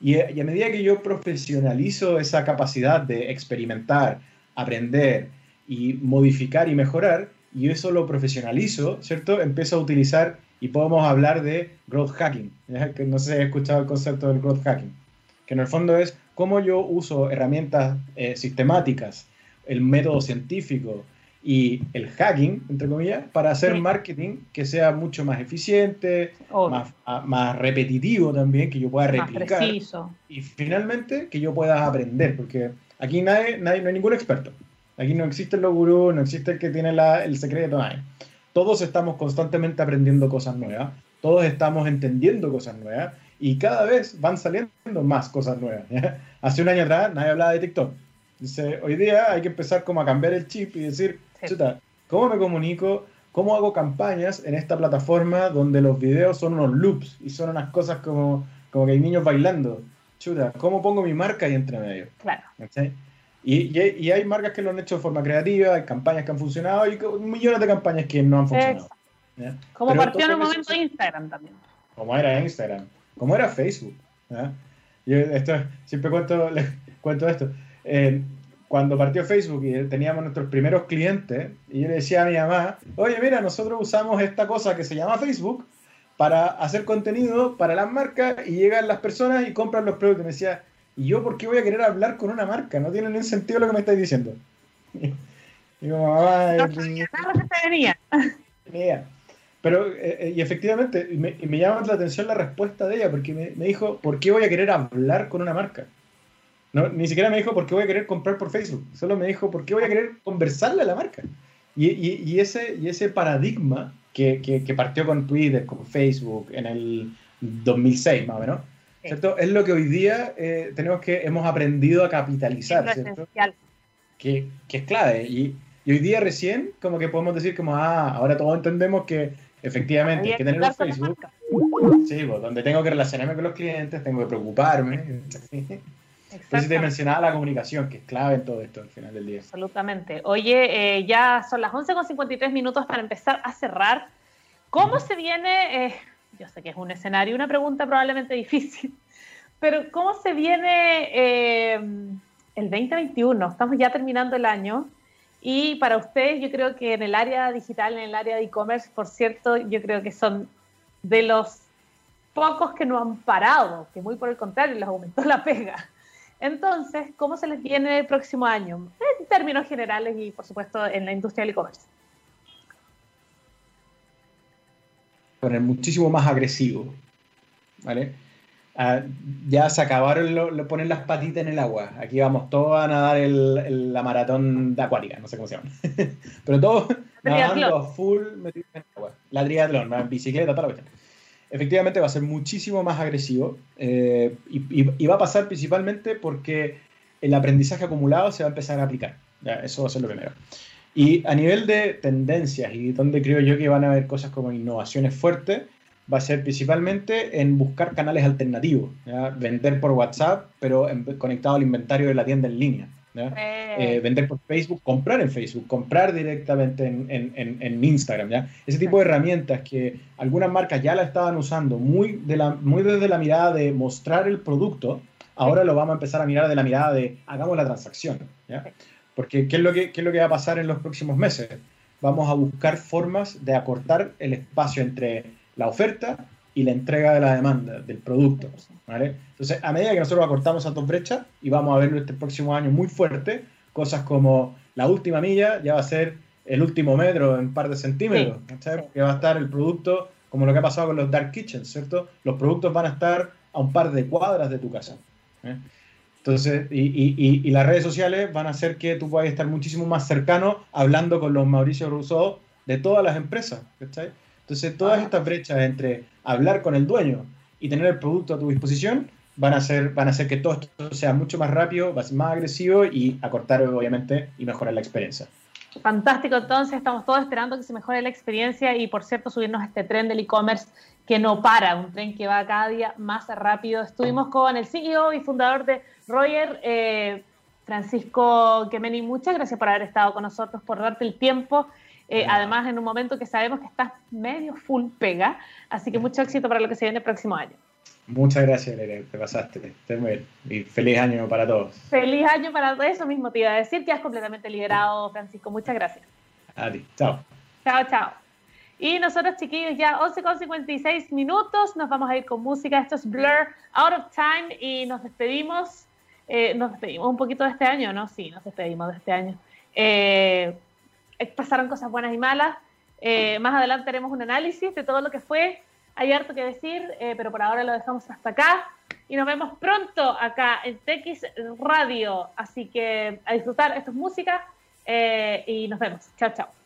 Speaker 2: Y, a medida que yo profesionalizo esa capacidad de experimentar, aprender y modificar y mejorar, y eso lo profesionalizo, ¿cierto? Empiezo a utilizar y podemos hablar de growth hacking. Que no sé si has escuchado el concepto del growth hacking, que en el fondo es cómo yo uso herramientas eh, sistemáticas, el método científico y el hacking, entre comillas, para hacer marketing que sea mucho más eficiente, más, más, repetitivo también, que yo pueda replicar. Y finalmente que yo pueda aprender, porque aquí nadie, nadie, no hay ningún experto. Aquí no existe el gurús, no existe el que tiene la, el secreto. Nadie. Todos estamos constantemente aprendiendo cosas nuevas, todos estamos entendiendo cosas nuevas y cada vez van saliendo más cosas nuevas. Hace un año atrás nadie hablaba de TikTok. Dice, hoy día hay que empezar como a cambiar el chip y decir, chuta, ¿cómo me comunico? ¿Cómo hago campañas en esta plataforma donde los videos son unos loops y son unas cosas como, como que hay niños bailando? Chuta, ¿cómo pongo mi marca ahí entre medio?
Speaker 1: Claro.
Speaker 2: Y, y, hay marcas que lo han hecho de forma creativa, hay campañas que han funcionado y millones de campañas que no han funcionado.
Speaker 1: Como partió en el momento de Instagram también.
Speaker 2: Como era Instagram, como era Facebook. Yo esto, siempre cuento, cuento esto. Eh, cuando partió Facebook y teníamos nuestros primeros clientes, y yo le decía a mi mamá, oye, mira, nosotros usamos esta cosa que se llama Facebook para hacer contenido para las marcas y llegan las personas y compran los productos. Y me decía, ¿y yo por qué voy a querer hablar con una marca? No tiene ningún sentido lo que me estáis diciendo. y mamá, no, Pero, eh, eh, y efectivamente, me, me, llama la atención la respuesta de ella, porque me, me, dijo, ¿por qué voy a querer hablar con una marca? No, ni siquiera me dijo, ¿por qué voy a querer comprar por Facebook? Solo me dijo, ¿por qué voy a querer conversarle a la marca? Y, y, y ese, y ese paradigma que, que, que, partió con Twitter, con Facebook, en el 2006 más o menos, ¿cierto? Es lo que hoy día eh, tenemos que, hemos aprendido a capitalizar, ¿cierto? Que, que, es clave. Y, y, hoy día recién, como que podemos decir como, ah, ahora todos entendemos que efectivamente hay que tener un Facebook. Sí, pues, donde tengo que relacionarme con los clientes, tengo que preocuparme. Entonces te mencionaba la comunicación, que es clave en todo esto al final del día.
Speaker 1: Absolutamente. Oye, eh, ya son las 11.53 minutos para empezar a cerrar. ¿Cómo se viene? Eh, yo sé que es un escenario, una pregunta probablemente difícil, pero ¿cómo se viene eh, el 2021? Estamos ya terminando el año y para ustedes yo creo que en el área digital, en el área de e-commerce, por cierto, yo creo que son de los pocos que no han parado, que muy por el contrario les aumentó la pega. Entonces, ¿cómo se les viene el próximo año? En términos generales y, por supuesto, en la industria del e-commerce.
Speaker 2: Poner muchísimo más agresivo, ¿vale? Ah, ya se acabaron lo, poner las patitas en el agua. Aquí vamos todos a nadar el, la maratón de acuática, no sé cómo se llama. Pero todos nadando full metidos en el agua. La triatlón, la bicicleta, toda la cuestión efectivamente va a ser muchísimo más agresivo eh, y, va a pasar principalmente porque el aprendizaje acumulado se va a empezar a aplicar. eso va a ser lo primero. Y a nivel de tendencias y donde creo yo que van a haber cosas como innovaciones fuertes, va a ser principalmente en buscar canales alternativos, vender por WhatsApp, pero conectado al inventario de la tienda en línea. Eh, vender por Facebook, comprar en Facebook, comprar directamente en, en, en, Instagram, ¿ya? Ese tipo de herramientas que algunas marcas ya la estaban usando muy, de la, muy desde la mirada de mostrar el producto, ahora lo vamos a empezar a mirar de la mirada de hagamos la transacción, ¿ya? Porque ¿qué es, lo que, ¿qué es lo que va a pasar en los próximos meses? Vamos a buscar formas de acortar el espacio entre la oferta y la entrega de la demanda del producto. ¿vale? Entonces, a medida que nosotros acortamos esas dos brechas y vamos a ver este próximo año muy fuerte, cosas como la última milla ya va a ser el último metro en un par de centímetros, que va a estar el producto como lo que ha pasado con los dark kitchens, ¿cierto? Los productos van a estar a un par de cuadras de tu casa. ¿eh? Entonces, y, y, y, las redes sociales van a hacer que tú puedas estar muchísimo más cercano hablando con los Mauricio Rousseau de todas las empresas. ¿cachai? Entonces, todas estas brechas entre hablar con el dueño y tener el producto a tu disposición van a hacer, van a hacer que todo esto sea mucho más rápido, más agresivo y acortar, obviamente, y mejorar la experiencia.
Speaker 1: Fantástico, entonces estamos todos esperando que se mejore la experiencia y, por cierto, subirnos a este tren del e-commerce que no para, un tren que va cada día más rápido. Estuvimos con el CEO y fundador de Roger, eh, Francisco Kemeni. Muchas gracias por haber estado con nosotros, por darte el tiempo eh, además, en un momento que sabemos que estás medio full pega, así que mucho éxito para lo que se viene el próximo año.
Speaker 2: Muchas gracias, Lere, te pasaste. muy Y feliz año para todos.
Speaker 1: Feliz año para todos, eso mismo te iba a decir, que has completamente liberado, Francisco. Muchas gracias.
Speaker 2: A ti, chao.
Speaker 1: Chao, chao. Y nosotros, chiquillos, ya 11 con 56 minutos, nos vamos a ir con música. Esto es Blur, Out of Time, y nos despedimos. Eh, nos despedimos un poquito de este año, ¿no? Sí, nos despedimos de este año. Eh, pasaron cosas buenas y malas. Eh, más adelante haremos un análisis de todo lo que fue. Hay harto que decir, pero por ahora lo dejamos hasta acá. Y nos vemos pronto acá en TX Radio. Así que a disfrutar, esto es música. y nos vemos. Chao, chao.